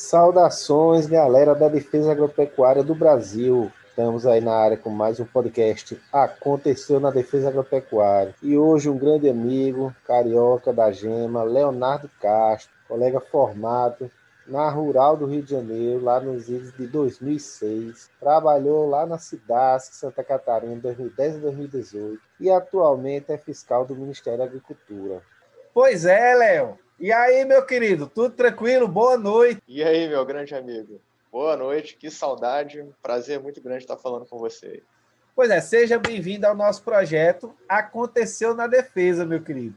Saudações, galera da Defesa Agropecuária do Brasil. Estamos aí na área com mais um podcast Aconteceu na Defesa Agropecuária. E hoje um grande amigo, carioca da Gema, Leonardo Castro, colega formado na Rural do Rio de Janeiro, lá nos idos de 2006. Trabalhou lá na Cidasc, Santa Catarina, 2010 e 2018. E atualmente é fiscal do Ministério da Agricultura. Pois é, Léo. E aí, meu querido, tudo tranquilo? Boa noite. E aí, meu grande amigo? Boa noite, que saudade. Prazer muito grande estar falando com você. Pois é, seja bem-vindo ao nosso projeto Aconteceu na Defesa, meu querido.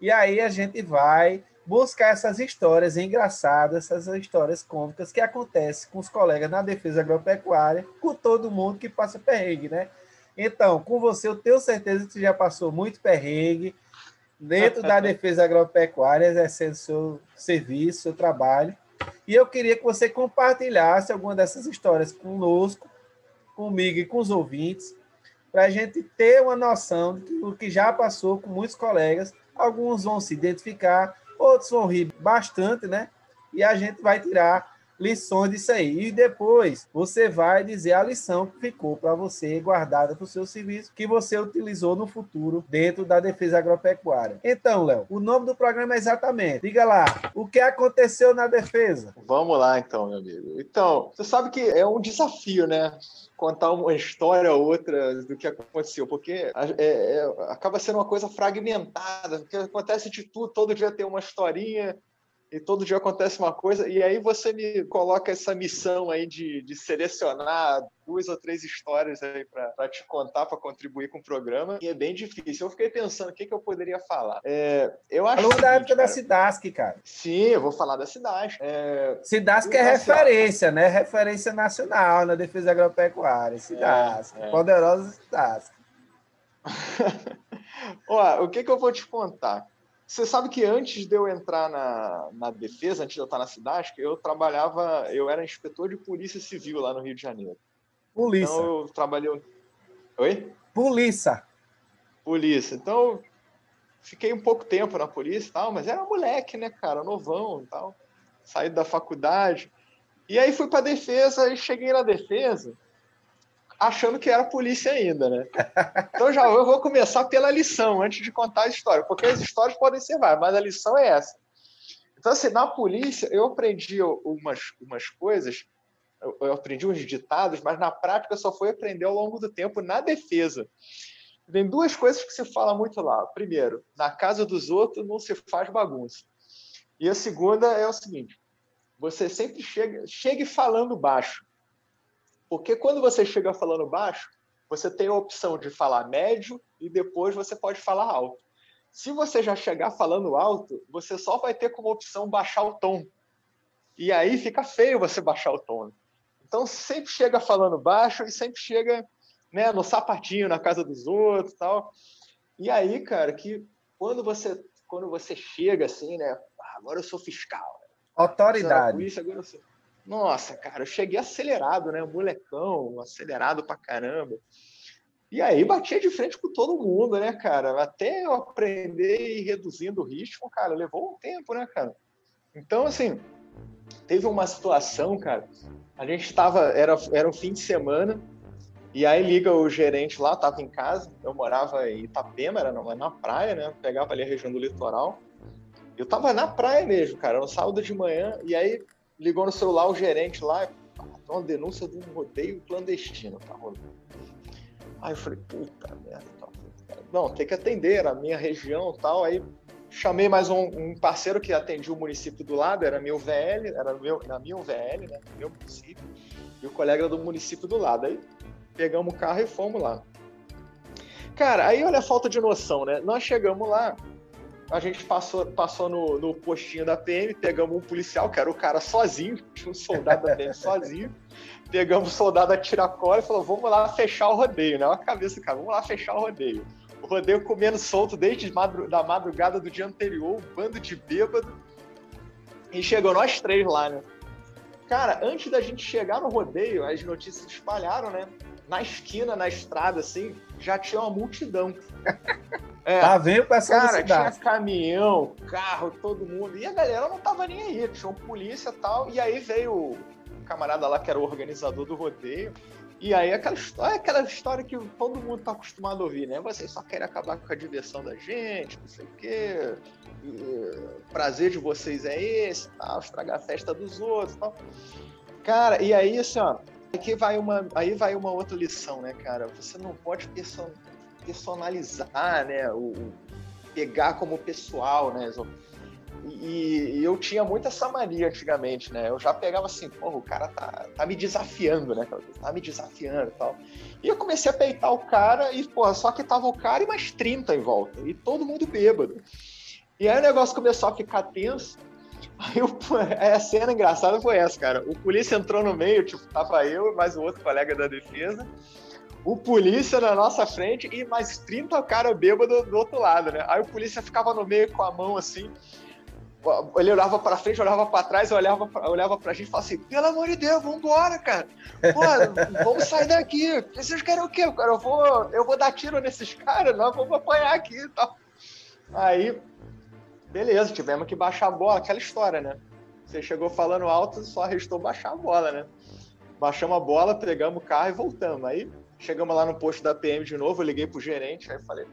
E aí a gente vai buscar essas histórias engraçadas, essas histórias cômicas que acontecem com os colegas na defesa agropecuária, com todo mundo que passa perrengue, né? Então, com você, eu tenho certeza que você já passou muito perrengue, dentro da defesa agropecuária, exercendo seu serviço, seu trabalho. E eu queria que você compartilhasse alguma dessas histórias conosco, comigo e com os ouvintes, para a gente ter uma noção do que já passou com muitos colegas. Alguns vão se identificar, outros vão rir bastante, né? E a gente vai tirar lições disso aí. E depois você vai dizer a lição que ficou para você guardada para o seu serviço, que você utilizou no futuro dentro da defesa agropecuária. Então, Léo, o nome do programa é exatamente. Diga lá, o que aconteceu na defesa? Vamos lá, então, meu amigo. Então, você sabe que é um desafio, né? contar uma história ou outra do que aconteceu, porque é, é, acaba sendo uma coisa fragmentada, porque acontece de tudo, todo dia tem uma historinha, e todo dia acontece uma coisa, e aí você me coloca essa missão aí de, de selecionar duas ou três histórias aí para te contar, para contribuir com o programa, e é bem difícil. Eu fiquei pensando o que, que eu poderia falar. É, eu acho Falou da época cara, da Cidasc, cara. Sim, eu vou falar da Cidasc. É, Cidasc é referência, né? Referência nacional na defesa agropecuária. Cidasc, é, é. poderosa Cidasc. Ó, o que, que eu vou te contar? Você sabe que antes de eu entrar na, na defesa, antes de eu estar na cidade, eu trabalhava, eu era inspetor de polícia civil lá no Rio de Janeiro. Polícia. Então eu trabalhei. Oi? Polícia. Polícia. Então fiquei um pouco tempo na polícia e tal, mas era moleque, né, cara, novão e tal. Saí da faculdade. E aí fui para defesa e cheguei na defesa achando que era polícia ainda, né? Então já eu vou começar pela lição antes de contar a história, porque as histórias podem ser várias, mas a lição é essa. Então, assim, na polícia eu aprendi umas, umas coisas, eu aprendi uns ditados, mas na prática só foi aprender ao longo do tempo na defesa. Tem duas coisas que se fala muito lá. Primeiro, na casa dos outros não se faz bagunça. E a segunda é o seguinte: você sempre chega, chegue falando baixo. Porque quando você chega falando baixo, você tem a opção de falar médio e depois você pode falar alto. Se você já chegar falando alto, você só vai ter como opção baixar o tom. E aí fica feio você baixar o tom. Então sempre chega falando baixo e sempre chega né, no sapatinho na casa dos outros, tal. E aí, cara, que quando você quando você chega assim, né, ah, agora eu sou fiscal. Autoridade. Polícia, agora eu sou nossa, cara, eu cheguei acelerado, né? Molecão, acelerado pra caramba. E aí batia de frente com todo mundo, né, cara? Até eu aprender e ir reduzindo o ritmo, cara, levou um tempo, né, cara? Então, assim, teve uma situação, cara. A gente estava, era, era um fim de semana, e aí liga o gerente lá, tava em casa, eu morava em Itapema, era na, na praia, né? Pegava ali a região do litoral. Eu tava na praia mesmo, cara, no sábado de manhã, e aí ligou no celular o gerente lá, tem uma denúncia de um rodeio clandestino, tá rolando. Aí eu falei, puta merda, tá, não, tem que atender, a minha região tal, aí chamei mais um, um, parceiro que atendia o município do lado, era meu VL, era meu, na minha VL, né, meu município, e o colega do município do lado, aí pegamos o carro e fomos lá. Cara, aí olha a falta de noção, né? Nós chegamos lá, a gente passou, passou no, no postinho da PM, pegamos um policial, que era o cara sozinho, tinha um soldado da PM sozinho. Pegamos o soldado a tiracolo e falou: vamos lá fechar o rodeio, né? Olha a cabeça cara, vamos lá fechar o rodeio. O rodeio comendo solto desde madru da madrugada do dia anterior, um bando de bêbado. E chegou nós três lá, né? Cara, antes da gente chegar no rodeio, as notícias espalharam, né? Na esquina, na estrada, assim, já tinha uma multidão. É, tá vendo pra essa Cara, tinha caminhão, carro, todo mundo. E a galera não tava nem aí, tinha polícia e tal. E aí veio o camarada lá que era o organizador do rodeio. E aí aquela história, aquela história que todo mundo tá acostumado a ouvir, né? Vocês só querem acabar com a diversão da gente, não sei o quê. O prazer de vocês é esse, tal, estragar a festa dos outros tal. Cara, e aí, assim, ó, aqui vai uma, aí vai uma outra lição, né, cara? Você não pode person, personalizar, né? O, pegar como pessoal, né? E, e, eu tinha muito essa mania antigamente, né? Eu já pegava assim, pô, o cara tá, tá me desafiando, né? Tá me desafiando e tal. E eu comecei a peitar o cara e, pô, só que tava o cara e mais 30 em volta. E todo mundo bêbado. E aí o negócio começou a ficar tenso. Aí o, a cena engraçada foi essa, cara. O polícia entrou no meio, tipo, tava eu e mais o outro colega da defesa. O polícia na nossa frente e mais 30 cara bêbado do outro lado, né? Aí o polícia ficava no meio com a mão assim. Ele olhava pra frente, olhava pra trás, olhava pra, olhava pra gente e falava assim: pelo amor de Deus, vambora, cara. Pô, vamos sair daqui. Vocês querem o quê, cara? Eu vou, eu vou dar tiro nesses caras, nós vamos apanhar aqui e tal. Aí Beleza, tivemos que baixar a bola, aquela história, né? Você chegou falando alto, só restou baixar a bola, né? Baixamos a bola, pegamos o carro e voltamos. Aí chegamos lá no posto da PM de novo, eu liguei pro gerente, aí falei.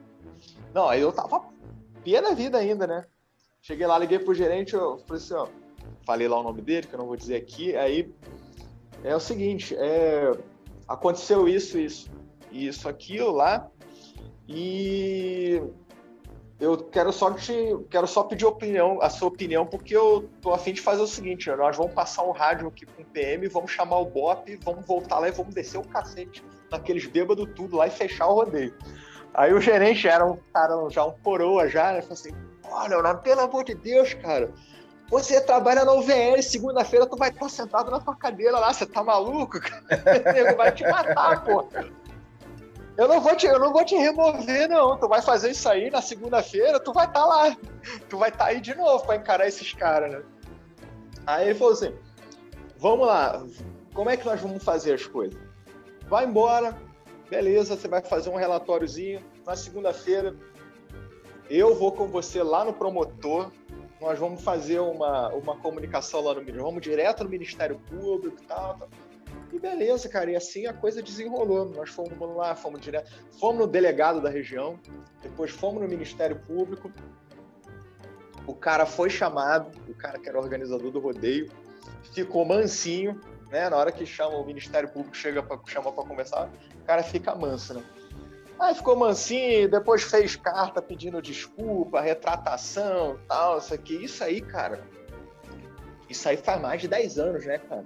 Não, aí eu tava pia da vida ainda, né? Cheguei lá, liguei pro gerente, eu falei assim, ó, falei lá o nome dele, que eu não vou dizer aqui, aí é o seguinte, é, aconteceu isso, isso, isso, aquilo lá, e eu quero só te, quero só pedir opinião, a sua opinião, porque eu tô a fim de fazer o seguinte, né? nós vamos passar um rádio aqui com o PM, vamos chamar o BOP, vamos voltar lá e vamos descer o cacete naqueles bêbados tudo lá e fechar o rodeio. Aí o gerente era um cara já um coroa já, né? Falou assim, olha, Leonardo, pelo amor de Deus, cara, você trabalha na UVL, segunda-feira tu vai estar sentado na tua cadeira lá, você tá maluco? Cara? vai te matar, pô. Eu não vou te, eu não vou te remover, não. Tu vai fazer isso aí na segunda-feira, tu vai estar tá lá. Tu vai estar tá aí de novo para encarar esses caras, né? Aí ele falou assim: vamos lá, como é que nós vamos fazer as coisas? Vai embora, beleza, você vai fazer um relatóriozinho. Na segunda-feira, eu vou com você lá no promotor, nós vamos fazer uma, uma comunicação lá no vamos direto no Ministério Público e tal, tal. E beleza, cara. E assim a coisa desenrolou. Nós fomos lá, fomos direto, fomos no delegado da região, depois fomos no Ministério Público. O cara foi chamado, o cara que era organizador do rodeio, ficou mansinho, né? Na hora que chama o Ministério Público chega para chama para começar, o cara fica manso, né? Aí ficou mansinho, depois fez carta pedindo desculpa, retratação, tal, isso aqui. Isso aí, cara. Isso aí faz mais de 10 anos, né, cara?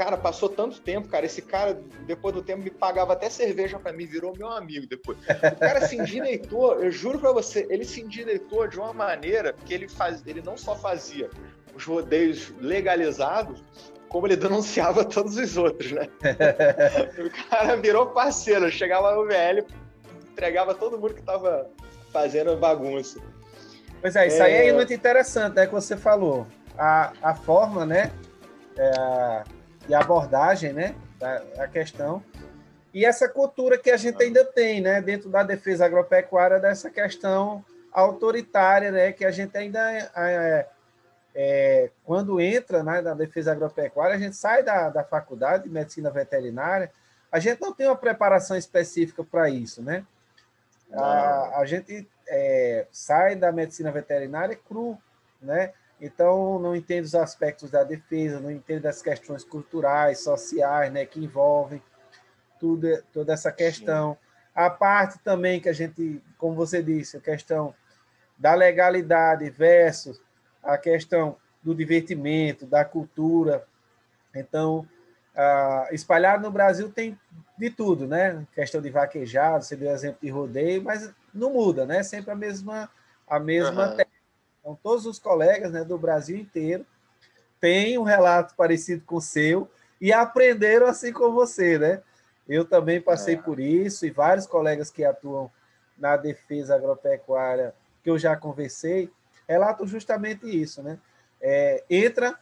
Cara, passou tanto tempo, cara. Esse cara, depois do tempo, me pagava até cerveja para mim, virou meu amigo depois. O cara se endireitou, eu juro para você, ele se endireitou de uma maneira que ele, faz, ele não só fazia os rodeios legalizados, como ele denunciava todos os outros, né? o cara virou parceiro, chegava no VL, entregava todo mundo que tava fazendo bagunça. Pois é, isso é... aí é muito interessante, né, que você falou. A, a forma, né, é, e abordagem, né, da, da questão. E essa cultura que a gente ainda tem, né, dentro da defesa agropecuária, dessa questão autoritária, né, que a gente ainda é, é, quando entra né, na defesa agropecuária, a gente sai da, da faculdade de medicina veterinária, a gente não tem uma preparação específica para isso, né? A, a, gente é, sai da medicina veterinária cru, né? Então, não entende os aspectos da defesa, não entende as questões culturais, sociais, né, que envolvem tudo, toda essa questão. Sim. A parte também que a gente, como você disse, a questão da legalidade versus a questão do divertimento, da cultura. Então, uh, espalhado no Brasil tem de tudo, né? Questão de vaquejado, você deu exemplo de rodeio, mas não muda, né? Sempre a mesma a mesma uhum. Então, todos os colegas né, do Brasil inteiro têm um relato parecido com o seu e aprenderam assim com você, né? Eu também passei é. por isso e vários colegas que atuam na defesa agropecuária que eu já conversei relatam justamente isso, né? É, entra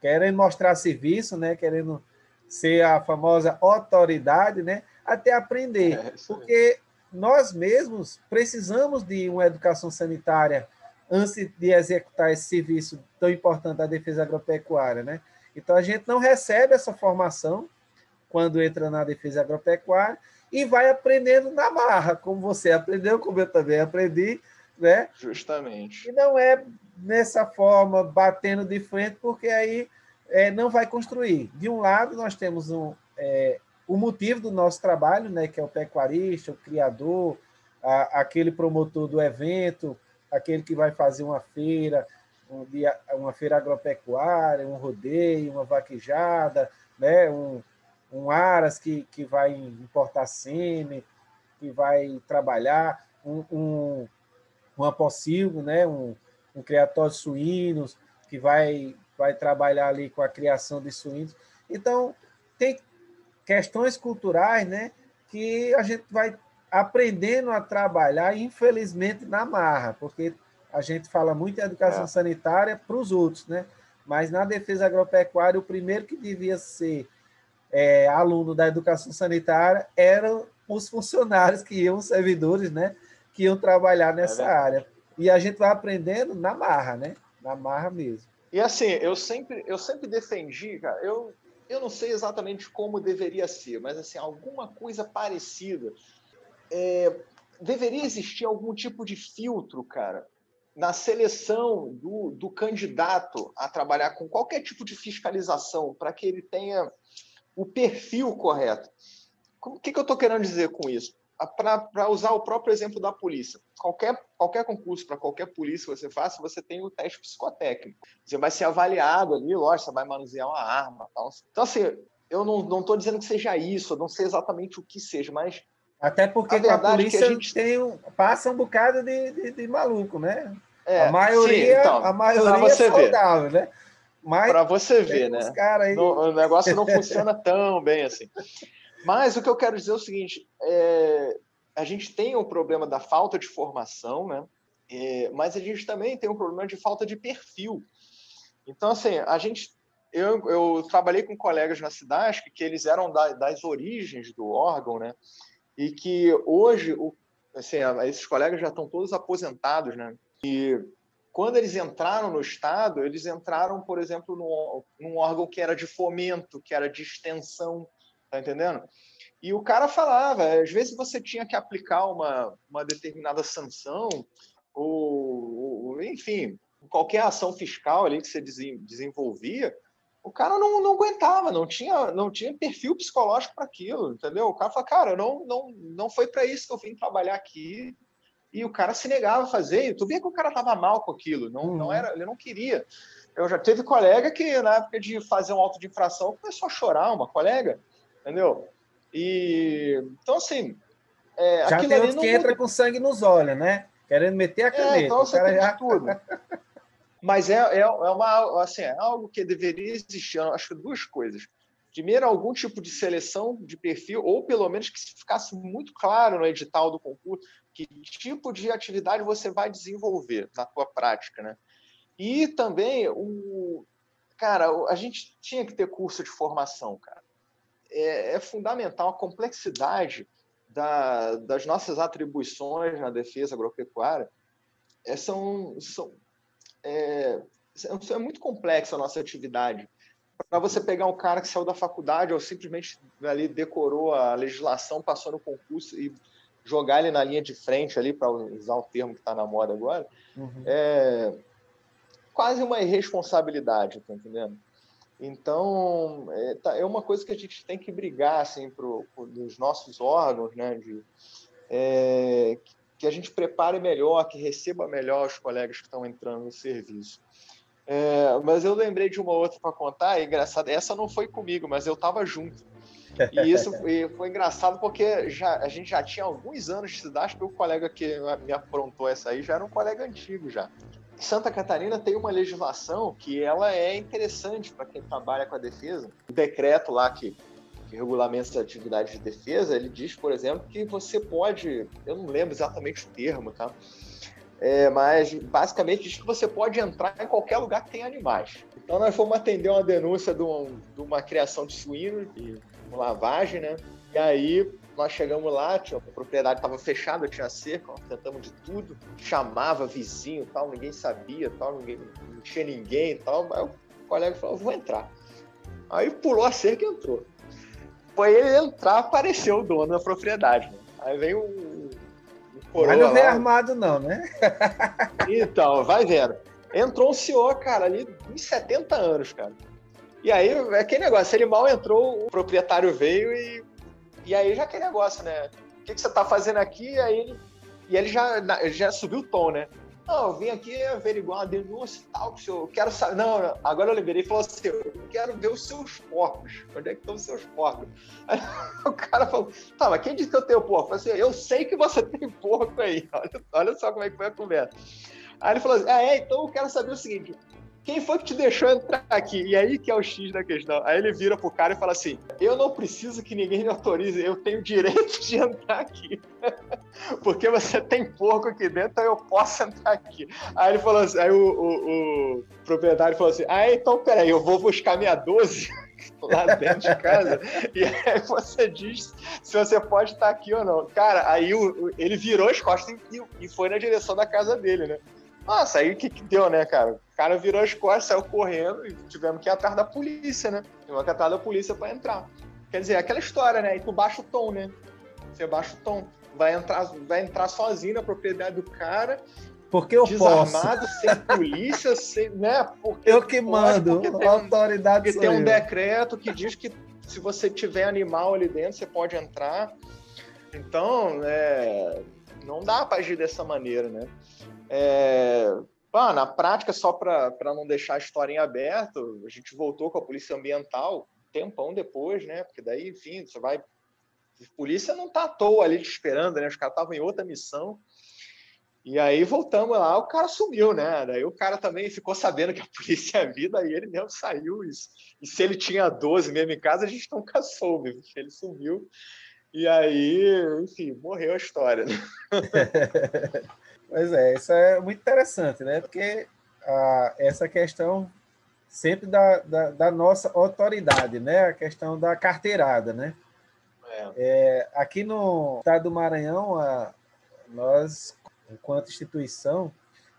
querendo mostrar serviço, né? Querendo ser a famosa autoridade, né? Até aprender. É, porque nós mesmos precisamos de uma educação sanitária antes de executar esse serviço tão importante da defesa agropecuária, né? Então a gente não recebe essa formação quando entra na defesa agropecuária e vai aprendendo na marra, como você aprendeu, como eu também aprendi, né? Justamente. E não é nessa forma batendo de frente, porque aí é, não vai construir. De um lado nós temos um, é, o motivo do nosso trabalho, né, que é o pecuarista, o criador, a, aquele promotor do evento, aquele que vai fazer uma feira, um dia, uma feira agropecuária, um rodeio, uma vaquejada, né, um, um aras que, que vai importar sêmen, que vai trabalhar, um, um, um né, um, um criatório de suínos, que vai, vai trabalhar ali com a criação de suínos. Então, tem questões culturais, né, que a gente vai aprendendo a trabalhar, infelizmente, na marra, porque a gente fala muito em educação é. sanitária para os outros, né? Mas na defesa agropecuária, o primeiro que devia ser é, aluno da educação sanitária eram os funcionários que iam, os servidores, né? Que iam trabalhar é nessa é área. E a gente vai aprendendo na marra, né? Na marra mesmo. E assim, eu sempre, eu sempre defendi, cara, eu, eu não sei exatamente como deveria ser, mas assim, alguma coisa parecida. É, deveria existir algum tipo de filtro, cara, na seleção do, do candidato a trabalhar com qualquer tipo de fiscalização, para que ele tenha o perfil correto. O que, que eu estou querendo dizer com isso? Para usar o próprio exemplo da polícia. Qualquer, qualquer concurso para qualquer polícia que você faça, você tem o teste psicotécnico. Você vai ser avaliado ali, lógico, você vai manusear uma arma. Tal. Então, assim, eu não estou dizendo que seja isso, eu não sei exatamente o que seja, mas. Até porque a, a é polícia a gente... tem um, passa um bocado de, de, de maluco, né? É, a maioria, sim, então, a maioria é saudável, ver. né? Para você ver, né? Aí... No, o negócio não funciona tão bem assim. Mas o que eu quero dizer é o seguinte: é, a gente tem o um problema da falta de formação, né? É, mas a gente também tem um problema de falta de perfil. Então, assim, a gente. Eu, eu trabalhei com colegas na cidade que eles eram da, das origens do órgão, né? E que hoje, o, assim, esses colegas já estão todos aposentados, né? E quando eles entraram no Estado, eles entraram, por exemplo, num, num órgão que era de fomento, que era de extensão, tá entendendo? E o cara falava, às vezes você tinha que aplicar uma, uma determinada sanção, ou, ou enfim, qualquer ação fiscal ali que você desenvolvia, o cara não, não aguentava, não tinha, não tinha perfil psicológico para aquilo, entendeu? O cara fala, cara, não, não, não foi para isso que eu vim trabalhar aqui, e o cara se negava a fazer. E tu via que o cara estava mal com aquilo, não, uhum. não era, ele não queria. Eu já teve colega que, na época de fazer um auto de infração, começou a chorar, uma colega, entendeu? E então, assim. É, já tem outros não... que entra com sangue nos olhos, né? Querendo meter a caneta. É, então você tem já... tudo. Mas é, é, é, uma, assim, é algo que deveria existir. Eu acho que duas coisas. Primeiro, algum tipo de seleção de perfil, ou pelo menos que ficasse muito claro no edital do concurso, que tipo de atividade você vai desenvolver na tua prática, né? E também o cara, a gente tinha que ter curso de formação, cara. É, é fundamental a complexidade da, das nossas atribuições na defesa agropecuária. É, são, são, é, é muito complexa a nossa atividade. Para você pegar um cara que saiu da faculdade ou simplesmente ali decorou a legislação, passou no concurso e jogar ele na linha de frente ali, para usar o termo que está na moda agora, uhum. é quase uma irresponsabilidade, tá entendendo? Então, é, tá, é, uma coisa que a gente tem que brigar, assim, pro, pro, nos nossos órgãos, né, de, é, que a gente prepare melhor, que receba melhor os colegas que estão entrando no serviço. É, mas eu lembrei de uma outra para contar, é engraçado, essa não foi comigo, mas eu estava junto. E isso foi, foi, engraçado porque já, a gente já tinha alguns anos de cidade, porque o colega que me aprontou essa aí já era um colega antigo já. Santa Catarina tem uma legislação que ela é interessante para quem trabalha com a defesa. O decreto lá que, que regulamenta as atividades de defesa, ele diz, por exemplo, que você pode, eu não lembro exatamente o termo, tá? É, mas basicamente diz que você pode entrar em qualquer lugar que tem animais. Então nós fomos atender uma denúncia de, um, de uma criação de suínos, de uma lavagem, né? E aí nós chegamos lá, tinha, a propriedade estava fechada, tinha cerca, tentamos de tudo, chamava vizinho tal, ninguém sabia, tal, ninguém, não tinha ninguém tal. Aí o colega falou, vou entrar. Aí pulou a cerca e entrou. Foi ele entrar, apareceu o dono da propriedade. Né? Aí veio um, um coroa Mas não veio armado não, né? então, vai vendo. Entrou um senhor, cara, ali uns 70 anos, cara. E aí, é aquele negócio, ele mal entrou, o proprietário veio e e aí já aquele negócio, né? O que, que você tá fazendo aqui? E aí ele, e ele já, já subiu o tom, né? Não, eu vim aqui averiguar uma denúncia e tal, que senhor, eu quero saber. Não, agora eu liberei e falou assim: eu quero ver os seus porcos. Onde é que estão os seus porcos? Aí, o cara falou: tá, mas quem disse que eu tenho porco? Eu falei assim: eu sei que você tem porco aí. Olha, olha só como é que foi a conversa. Aí ele falou assim: ah, é, então eu quero saber o seguinte: quem foi que te deixou entrar aqui? E aí que é o X da questão. Aí ele vira pro cara e fala assim: Eu não preciso que ninguém me autorize, eu tenho direito de entrar aqui. Porque você tem porco aqui dentro, então eu posso entrar aqui. Aí ele falou assim, aí o, o, o proprietário falou assim: Ah, então peraí, eu vou buscar minha 12 lá dentro de casa, e aí você diz se você pode estar aqui ou não. Cara, aí o, ele virou as costas e, e foi na direção da casa dele, né? Nossa, aí o que, que deu, né, cara? O cara virou as costas, saiu correndo e tivemos que ir atrás da polícia, né? Tivemos que ir atrás da polícia para entrar. Quer dizer, aquela história, né? E tu baixa o tom, né? Você baixa o tom. Vai entrar, vai entrar sozinho na propriedade do cara. Porque eu desarmado, posso. sem polícia, sem, né? Porque eu que mando, porque tem, autoridade Porque tem um eu. decreto que diz que se você tiver animal ali dentro, você pode entrar. Então, é, não dá para agir dessa maneira, né? É, na prática, só para não deixar a história em aberto, a gente voltou com a polícia ambiental tempão depois, né? Porque daí, enfim, você vai. A polícia não tá à toa ali te esperando, né? Os caras estavam em outra missão. E aí voltamos lá, o cara sumiu, né? Daí o cara também ficou sabendo que a polícia é vida e ele mesmo saiu. Isso. E se ele tinha 12 mesmo em casa, a gente nunca soube, ele sumiu. E aí, enfim, morreu a história. Né? Pois é, isso é muito interessante, né? Porque ah, essa questão sempre da, da, da, nossa autoridade, né? A questão da carteirada, né? É. É, aqui no estado do Maranhão, a, nós, enquanto instituição,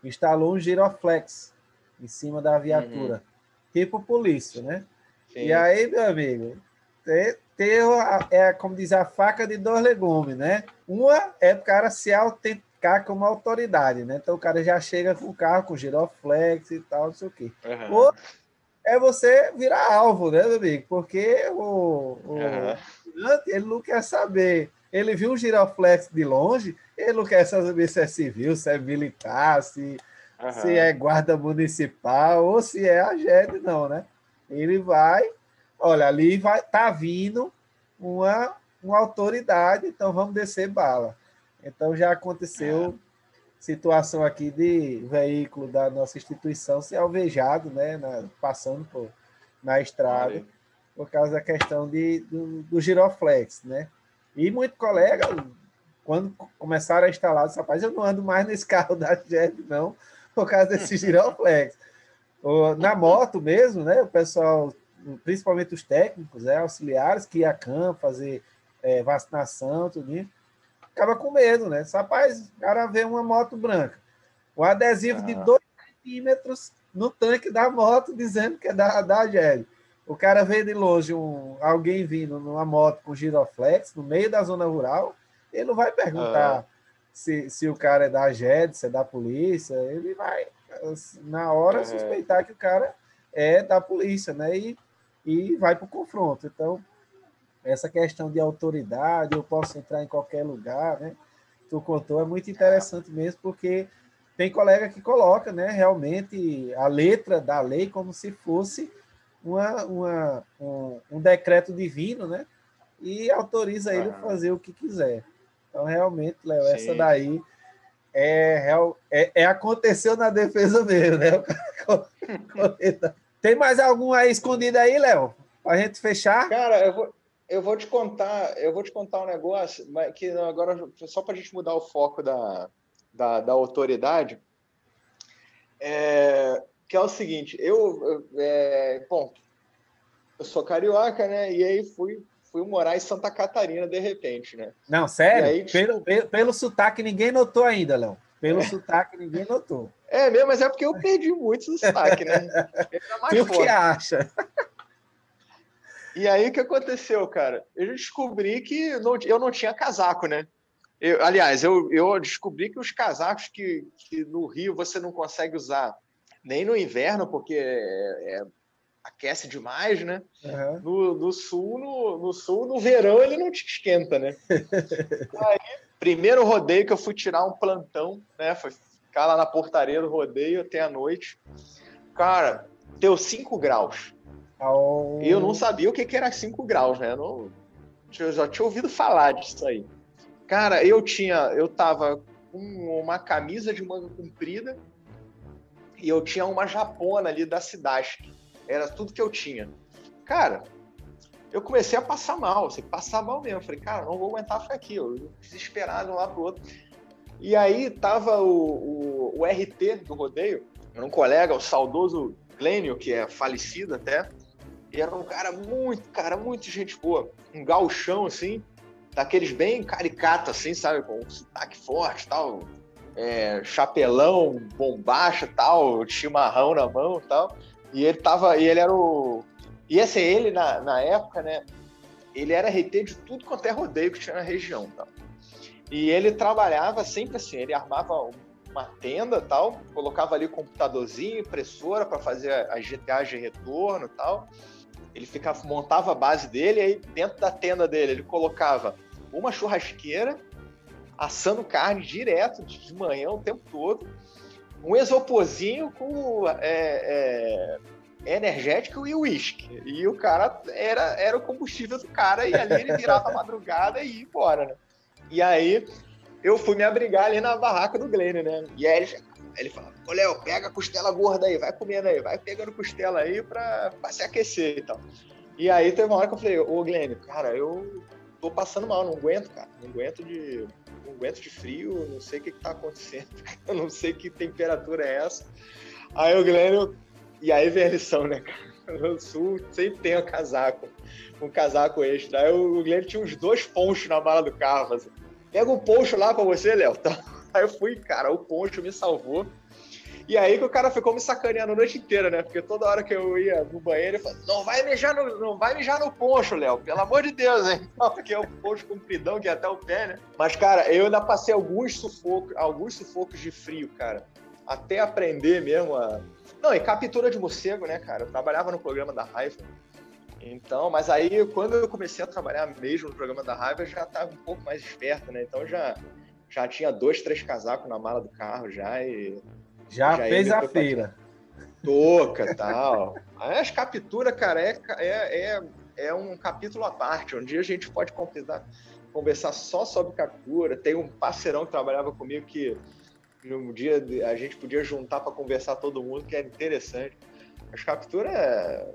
instalou um giroflex em cima da viatura, uhum. tipo polícia, né? Sim. E aí, meu amigo, ter, ter é como diz a faca de dois legumes, né? Uma é o cara se autentar ficar como autoridade, né? Então o cara já chega com o carro com giroflex e tal, não sei o quê. Uhum. Ou é você virar alvo, né, meu amigo? Porque o, o uhum. ele não quer saber. Ele viu o giroflex de longe, ele não quer saber se é civil, se é militar, se, uhum. se é guarda municipal ou se é a GED, não, né? Ele vai, olha, ali vai tá vindo uma, uma autoridade, então vamos descer bala. Então já aconteceu situação aqui de veículo da nossa instituição ser alvejado, né, na, passando por, na estrada, por causa da questão de, do, do giroflex, né? E muito colega, quando começaram a instalar, disse, rapaz, eu não ando mais nesse carro da Jet, não, por causa desse giroflex. na moto mesmo, né, o pessoal, principalmente os técnicos, né, auxiliares, que ia a campo fazer é, vacinação, tudo isso, acaba com medo, né? Rapaz, o cara vê uma moto branca, o adesivo ah. de 2 centímetros no tanque da moto dizendo que é da, da GED. O cara vê de longe um, alguém vindo numa moto com giroflex no meio da zona rural, ele não vai perguntar ah. se, se o cara é da GED, se é da polícia, ele vai, na hora, suspeitar que o cara é da polícia, né? E, e vai para o confronto. Então, essa questão de autoridade, eu posso entrar em qualquer lugar, né? Tu contou, é muito interessante mesmo, porque tem colega que coloca, né, realmente a letra da lei como se fosse uma, uma um, um, decreto divino, né? E autoriza ele a fazer o que quiser. Então, realmente, Léo, essa daí é, é, é, aconteceu na defesa mesmo, né? Tem mais algum aí escondido aí, Léo? Para a gente fechar? Cara, eu vou, eu vou te contar, eu vou te contar um negócio, que agora só para a gente mudar o foco da, da, da autoridade, é, que é o seguinte, eu, é, bom, eu sou carioca, né? E aí fui, fui morar em Santa Catarina de repente, né? Não, sério? Aí, pelo, pelo, pelo sotaque ninguém notou ainda, Léo. Pelo é. sotaque ninguém notou. É mesmo, mas é porque eu perdi muito o sotaque, né? tu que acha? E aí o que aconteceu, cara? Eu descobri que não, eu não tinha casaco, né? Eu, aliás, eu, eu descobri que os casacos que, que no Rio você não consegue usar nem no inverno, porque é, é, aquece demais, né? Uhum. No, no, sul, no, no, sul, no verão, ele não te esquenta, né? Aí, primeiro rodeio que eu fui tirar um plantão, né? Foi ficar lá na portaria do rodeio até a noite. Cara, deu 5 graus. Oh. Eu não sabia o que, que era 5 graus, né? Eu, não, eu já tinha ouvido falar disso aí. Cara, eu tinha, eu tava com uma camisa de manga comprida, e eu tinha uma japona ali da cidade. Era tudo que eu tinha. Cara, eu comecei a passar mal, assim, passar mal mesmo. Falei, cara, não vou aguentar ficar aqui. Eu desesperado um lá pro outro. E aí tava o, o, o RT do rodeio, um colega, o saudoso Glênio, que é falecido até. E era um cara muito, cara, muito gente boa. Um galchão, assim, daqueles bem caricato, assim, sabe? Com um sotaque forte tal é, chapelão, bombacha tal, chimarrão na mão tal. E ele tava. E ele era o. E esse ele, na, na época, né? Ele era RT de tudo quanto é rodeio que tinha na região. Tal. E ele trabalhava sempre assim, ele armava uma tenda tal, colocava ali computadorzinho, impressora para fazer as GTAs de retorno tal. Ele ficava, montava a base dele, aí dentro da tenda dele ele colocava uma churrasqueira assando carne direto de manhã o tempo todo, um isoporzinho com é, é, energético e uísque. E o cara era, era o combustível do cara, e ali ele virava a madrugada e ia embora, né? E aí eu fui me abrigar ali na barraca do Glenn, né? E aí ele, falava, Léo, pega a costela gorda aí, vai comendo aí, vai pegando costela aí pra, pra se aquecer e tal. E aí teve uma hora que eu falei, ô Glenn, cara, eu tô passando mal, não aguento, cara. Não aguento de não aguento de frio, não sei o que está acontecendo, eu não sei que temperatura é essa. Aí o Guilherme, e aí vem a lição, né, cara? No sul sempre tem um casaco, um casaco extra. Aí o Guilherme tinha uns dois ponchos na mala do carro, assim. Pega um poncho lá para você, Léo. Aí eu fui, cara, o poncho me salvou. E aí que o cara ficou me sacaneando a noite inteira, né? Porque toda hora que eu ia no banheiro, ele falava, não vai mijar no, não vai mijar no poncho, Léo, pelo amor de Deus, hein? Porque é um poncho compridão que é até o pé, né? Mas, cara, eu ainda passei alguns sufocos, alguns sufocos de frio, cara. Até aprender mesmo a. Não, e captura de morcego, né, cara? Eu trabalhava no programa da raiva. Então, mas aí quando eu comecei a trabalhar mesmo no programa da raiva, eu já estava um pouco mais esperto, né? Então já já tinha dois, três casacos na mala do carro já e já, já fez a feira. Toca tal. As capturas, cara, é, é, é, um capítulo à parte. Um dia a gente pode conversar, conversar só sobre captura. Tem um parceirão que trabalhava comigo que um dia a gente podia juntar para conversar todo mundo, que era interessante. As capturas,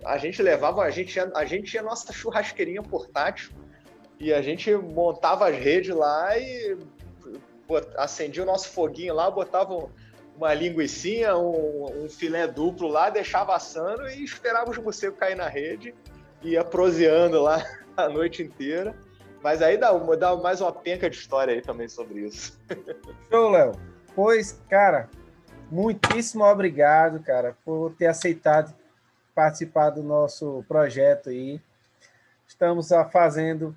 a gente levava, a gente, a gente tinha nossa churrasqueirinha portátil e a gente montava as redes lá e acendia o nosso foguinho lá, botava uma linguiçinha, um, um, filé duplo lá, deixava assando e esperava os morcegos cair na rede, ia proseando lá a noite inteira. Mas aí dá, uma, dá mais uma penca de história aí também sobre isso. Show, Léo. Pois, cara, muitíssimo obrigado, cara, por ter aceitado participar do nosso projeto aí. Estamos fazendo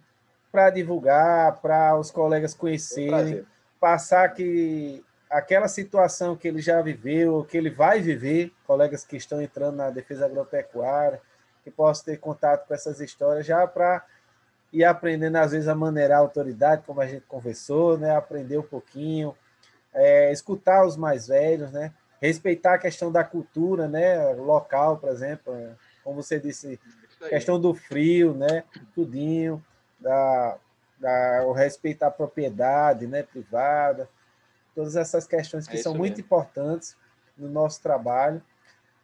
para divulgar, para os colegas conhecerem, um passar que aquela situação que ele já viveu, que ele vai viver, colegas que estão entrando na defesa agropecuária, que possam ter contato com essas histórias já para ir aprendendo, às vezes, a maneirar a autoridade, como a gente conversou, né? aprender um pouquinho, é, escutar os mais velhos, né? respeitar a questão da cultura né? local, por exemplo, como você disse, questão do frio, né? tudinho, da, da, o respeitar a propriedade né? privada, todas essas questões que é são mesmo. muito importantes no nosso trabalho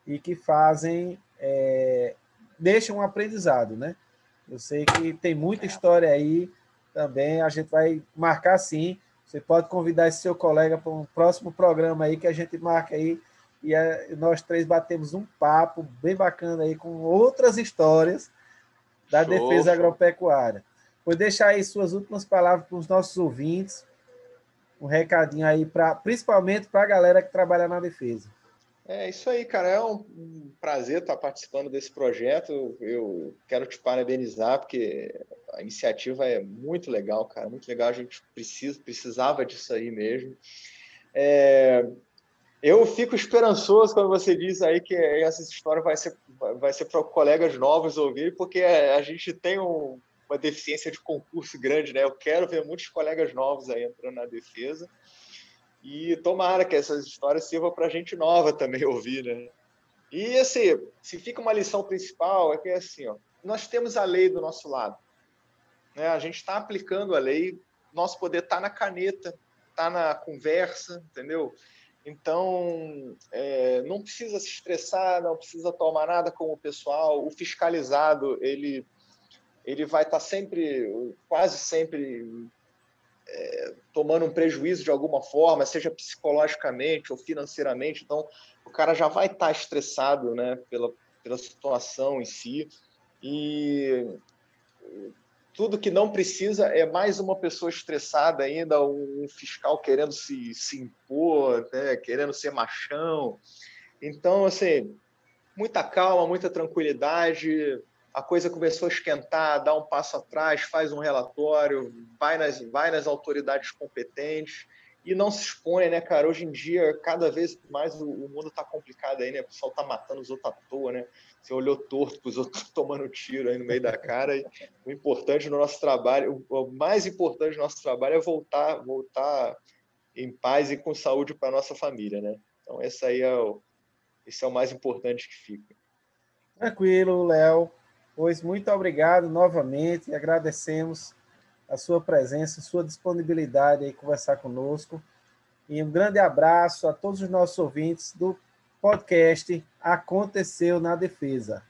e que fazem, é, deixam um aprendizado, né? Eu sei que tem muita é. história aí também, a gente vai marcar sim Você pode convidar esse seu colega para um próximo programa aí que a gente marca aí e a, nós três batemos um papo bem bacana aí com outras histórias da show, defesa show. agropecuária. Vou deixar aí suas últimas palavras para os nossos ouvintes, um recadinho aí para principalmente para a galera que trabalha na defesa. É isso aí, cara. É um prazer estar participando desse projeto. Eu quero te parabenizar, porque a iniciativa é muito legal, cara. Muito legal. A gente precisa, precisava disso aí mesmo. É, eu fico esperançoso quando você diz aí que essa história vai ser, vai ser para colegas novos ouvir, porque a gente tem um, uma deficiência de concurso grande, né? Eu quero ver muitos colegas novos aí entrando na defesa. E tomara que essas histórias sirvam para gente nova também ouvir, né? E assim, se fica uma lição principal, é que é assim, ó, nós temos a lei do nosso lado. Né? A gente está aplicando a lei, nosso poder está na caneta, está na conversa, entendeu? Então, é, não precisa se estressar, não precisa tomar nada com o pessoal. O fiscalizado, ele, ele vai estar tá sempre, quase sempre, é, tomando um prejuízo de alguma forma, seja psicologicamente ou financeiramente. Então, o cara já vai estar tá estressado né, pela, pela situação em si. E tudo que não precisa é mais uma pessoa estressada ainda, um fiscal querendo se, se impor, né, querendo ser machão. Então, assim, muita calma, muita tranquilidade, a coisa começou a esquentar, dá um passo atrás, faz um relatório, vai nas, vai nas autoridades competentes e não se expõe, né, cara? Hoje em dia, cada vez mais o, o mundo está complicado aí, né? O pessoal tá matando os outros à toa, né? Você olhou torto os outros tomando tiro aí no meio da cara. E o importante no nosso trabalho, o, o mais importante do nosso trabalho é voltar, voltar em paz e com saúde para nossa família, né? Então, esse aí é o, esse é o mais importante que fica. Tranquilo, Léo. Pois muito obrigado novamente, agradecemos a sua presença, sua disponibilidade aí conversar conosco. E um grande abraço a todos os nossos ouvintes do podcast Aconteceu na Defesa.